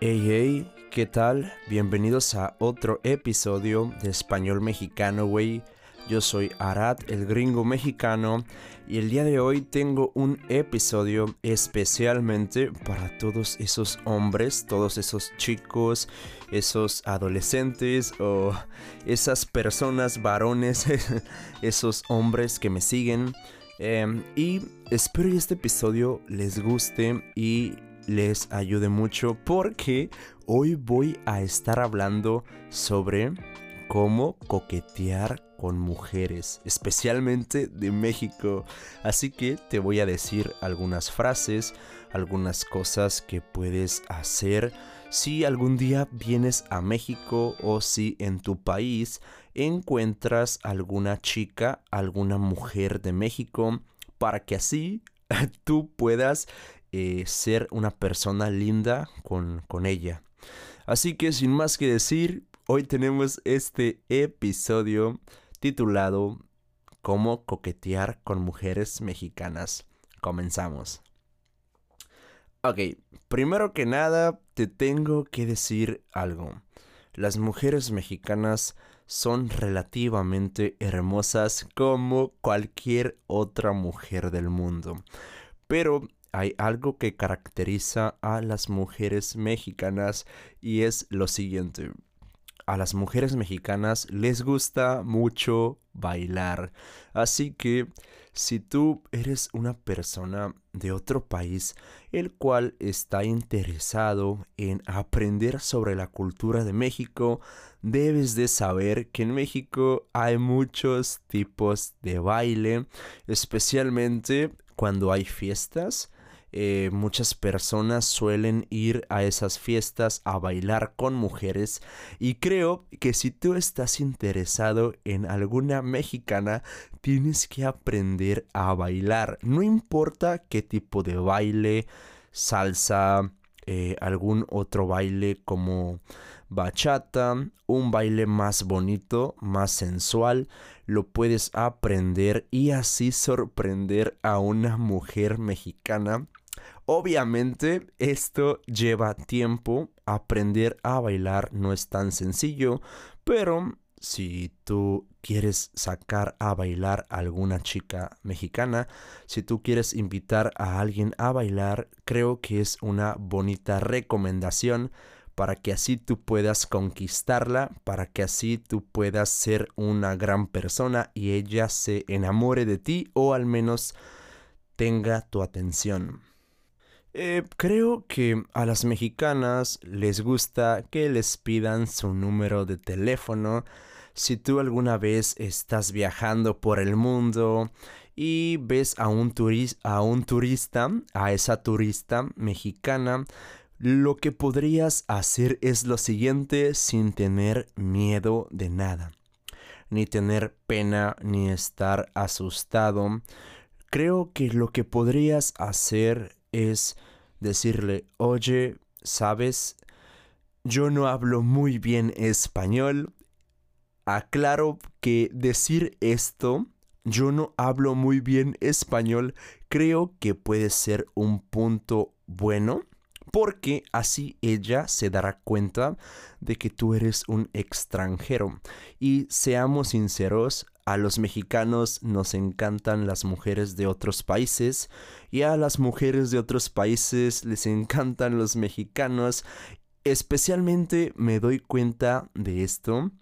Hey, hey, ¿qué tal? Bienvenidos a otro episodio de Español Mexicano, güey. Yo soy Arad, el gringo mexicano, y el día de hoy tengo un episodio especialmente para todos esos hombres, todos esos chicos, esos adolescentes o esas personas varones, esos hombres que me siguen. Em, y espero que este episodio les guste y les ayude mucho porque hoy voy a estar hablando sobre cómo coquetear con mujeres, especialmente de México. Así que te voy a decir algunas frases, algunas cosas que puedes hacer si algún día vienes a México o si en tu país encuentras alguna chica, alguna mujer de México, para que así tú puedas eh, ser una persona linda con, con ella. Así que sin más que decir, hoy tenemos este episodio titulado Cómo coquetear con mujeres mexicanas. Comenzamos. Ok, primero que nada te tengo que decir algo. Las mujeres mexicanas son relativamente hermosas como cualquier otra mujer del mundo. Pero hay algo que caracteriza a las mujeres mexicanas y es lo siguiente a las mujeres mexicanas les gusta mucho bailar. Así que si tú eres una persona de otro país el cual está interesado en aprender sobre la cultura de México, debes de saber que en México hay muchos tipos de baile, especialmente cuando hay fiestas eh, muchas personas suelen ir a esas fiestas a bailar con mujeres y creo que si tú estás interesado en alguna mexicana tienes que aprender a bailar. No importa qué tipo de baile salsa eh, algún otro baile como bachata, un baile más bonito, más sensual, lo puedes aprender y así sorprender a una mujer mexicana Obviamente esto lleva tiempo, aprender a bailar no es tan sencillo, pero si tú quieres sacar a bailar a alguna chica mexicana, si tú quieres invitar a alguien a bailar, creo que es una bonita recomendación para que así tú puedas conquistarla, para que así tú puedas ser una gran persona y ella se enamore de ti o al menos tenga tu atención. Eh, creo que a las mexicanas les gusta que les pidan su número de teléfono. Si tú alguna vez estás viajando por el mundo y ves a un, a un turista, a esa turista mexicana, lo que podrías hacer es lo siguiente sin tener miedo de nada, ni tener pena, ni estar asustado. Creo que lo que podrías hacer es decirle, oye, sabes, yo no hablo muy bien español. Aclaro que decir esto, yo no hablo muy bien español, creo que puede ser un punto bueno. Porque así ella se dará cuenta de que tú eres un extranjero. Y seamos sinceros, a los mexicanos nos encantan las mujeres de otros países y a las mujeres de otros países les encantan los mexicanos. Especialmente me doy cuenta de esto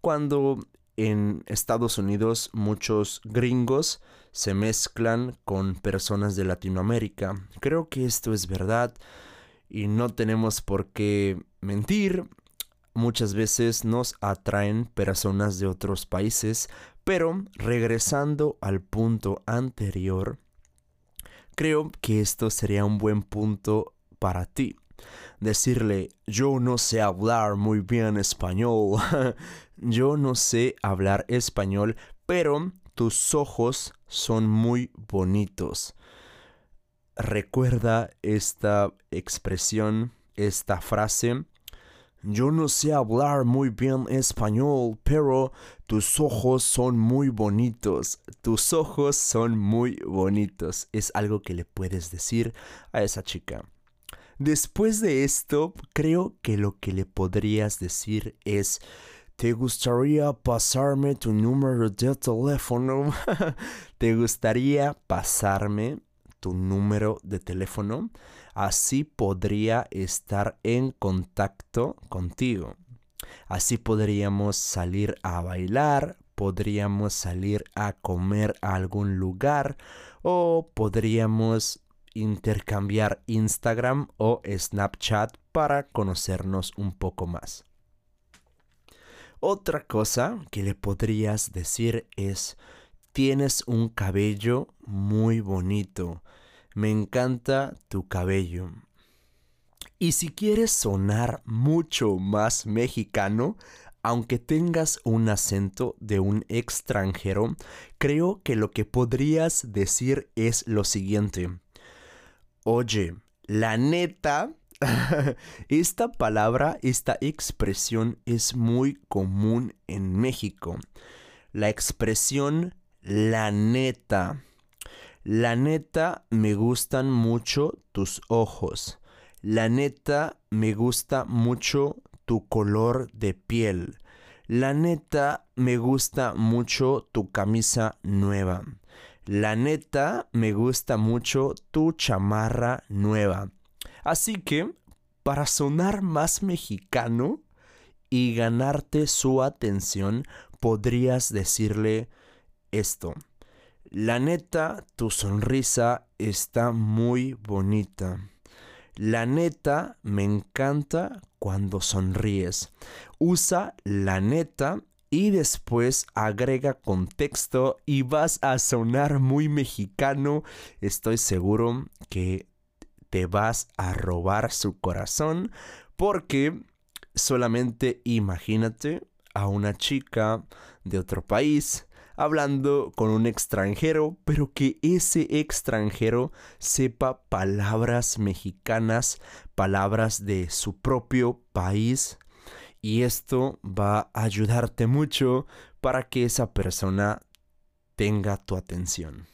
cuando en Estados Unidos muchos gringos se mezclan con personas de Latinoamérica. Creo que esto es verdad y no tenemos por qué mentir. Muchas veces nos atraen personas de otros países pero regresando al punto anterior, creo que esto sería un buen punto para ti. Decirle, yo no sé hablar muy bien español, yo no sé hablar español, pero tus ojos son muy bonitos. Recuerda esta expresión, esta frase. Yo no sé hablar muy bien español, pero tus ojos son muy bonitos. Tus ojos son muy bonitos. Es algo que le puedes decir a esa chica. Después de esto, creo que lo que le podrías decir es, ¿te gustaría pasarme tu número de teléfono? ¿Te gustaría pasarme tu número de teléfono? Así podría estar en contacto contigo. Así podríamos salir a bailar, podríamos salir a comer a algún lugar o podríamos intercambiar Instagram o Snapchat para conocernos un poco más. Otra cosa que le podrías decir es, tienes un cabello muy bonito. Me encanta tu cabello. Y si quieres sonar mucho más mexicano, aunque tengas un acento de un extranjero, creo que lo que podrías decir es lo siguiente. Oye, la neta, esta palabra, esta expresión es muy común en México. La expresión la neta. La neta, me gustan mucho tus ojos. La neta, me gusta mucho tu color de piel. La neta, me gusta mucho tu camisa nueva. La neta, me gusta mucho tu chamarra nueva. Así que, para sonar más mexicano y ganarte su atención, podrías decirle esto. La neta, tu sonrisa está muy bonita. La neta, me encanta cuando sonríes. Usa la neta y después agrega contexto y vas a sonar muy mexicano. Estoy seguro que te vas a robar su corazón porque solamente imagínate a una chica de otro país hablando con un extranjero, pero que ese extranjero sepa palabras mexicanas, palabras de su propio país. Y esto va a ayudarte mucho para que esa persona tenga tu atención.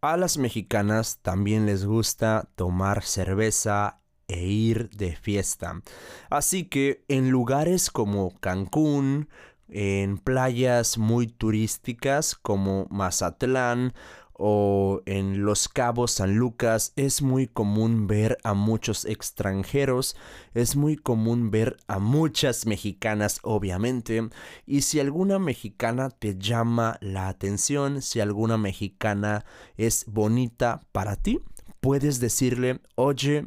A las mexicanas también les gusta tomar cerveza e ir de fiesta. Así que en lugares como Cancún, en playas muy turísticas como Mazatlán o en Los Cabos San Lucas. Es muy común ver a muchos extranjeros, es muy común ver a muchas mexicanas obviamente, y si alguna mexicana te llama la atención, si alguna mexicana es bonita para ti, puedes decirle, oye,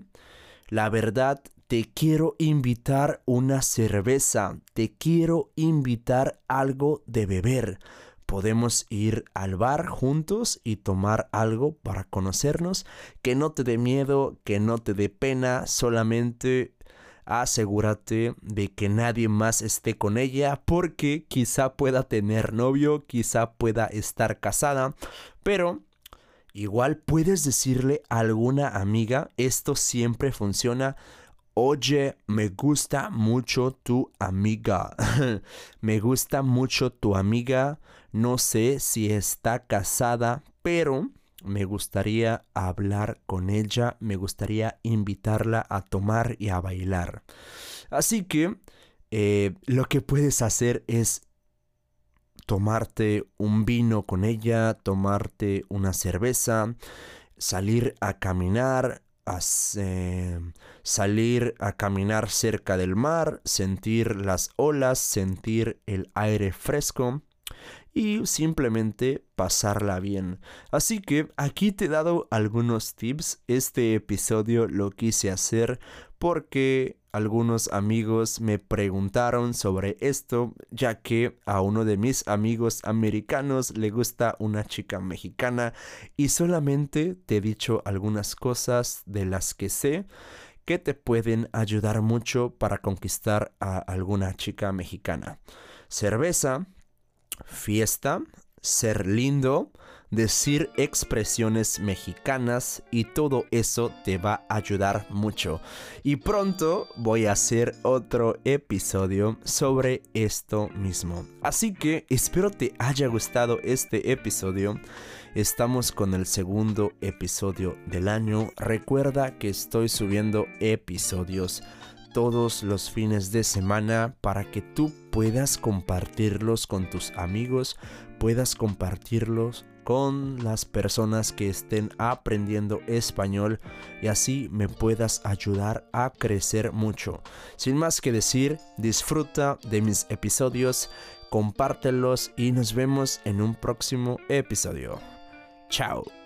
la verdad te quiero invitar una cerveza, te quiero invitar algo de beber. Podemos ir al bar juntos y tomar algo para conocernos. Que no te dé miedo, que no te dé pena, solamente asegúrate de que nadie más esté con ella porque quizá pueda tener novio, quizá pueda estar casada, pero igual puedes decirle a alguna amiga, esto siempre funciona, Oye, me gusta mucho tu amiga. me gusta mucho tu amiga. No sé si está casada, pero me gustaría hablar con ella. Me gustaría invitarla a tomar y a bailar. Así que eh, lo que puedes hacer es tomarte un vino con ella, tomarte una cerveza, salir a caminar, salir a caminar cerca del mar, sentir las olas, sentir el aire fresco y simplemente pasarla bien. Así que aquí te he dado algunos tips. Este episodio lo quise hacer porque algunos amigos me preguntaron sobre esto, ya que a uno de mis amigos americanos le gusta una chica mexicana y solamente te he dicho algunas cosas de las que sé que te pueden ayudar mucho para conquistar a alguna chica mexicana. Cerveza, fiesta, ser lindo, decir expresiones mexicanas y todo eso te va a ayudar mucho. Y pronto voy a hacer otro episodio sobre esto mismo. Así que espero te haya gustado este episodio. Estamos con el segundo episodio del año. Recuerda que estoy subiendo episodios todos los fines de semana para que tú puedas compartirlos con tus amigos, puedas compartirlos con las personas que estén aprendiendo español y así me puedas ayudar a crecer mucho. Sin más que decir, disfruta de mis episodios, compártelos y nos vemos en un próximo episodio. Chao.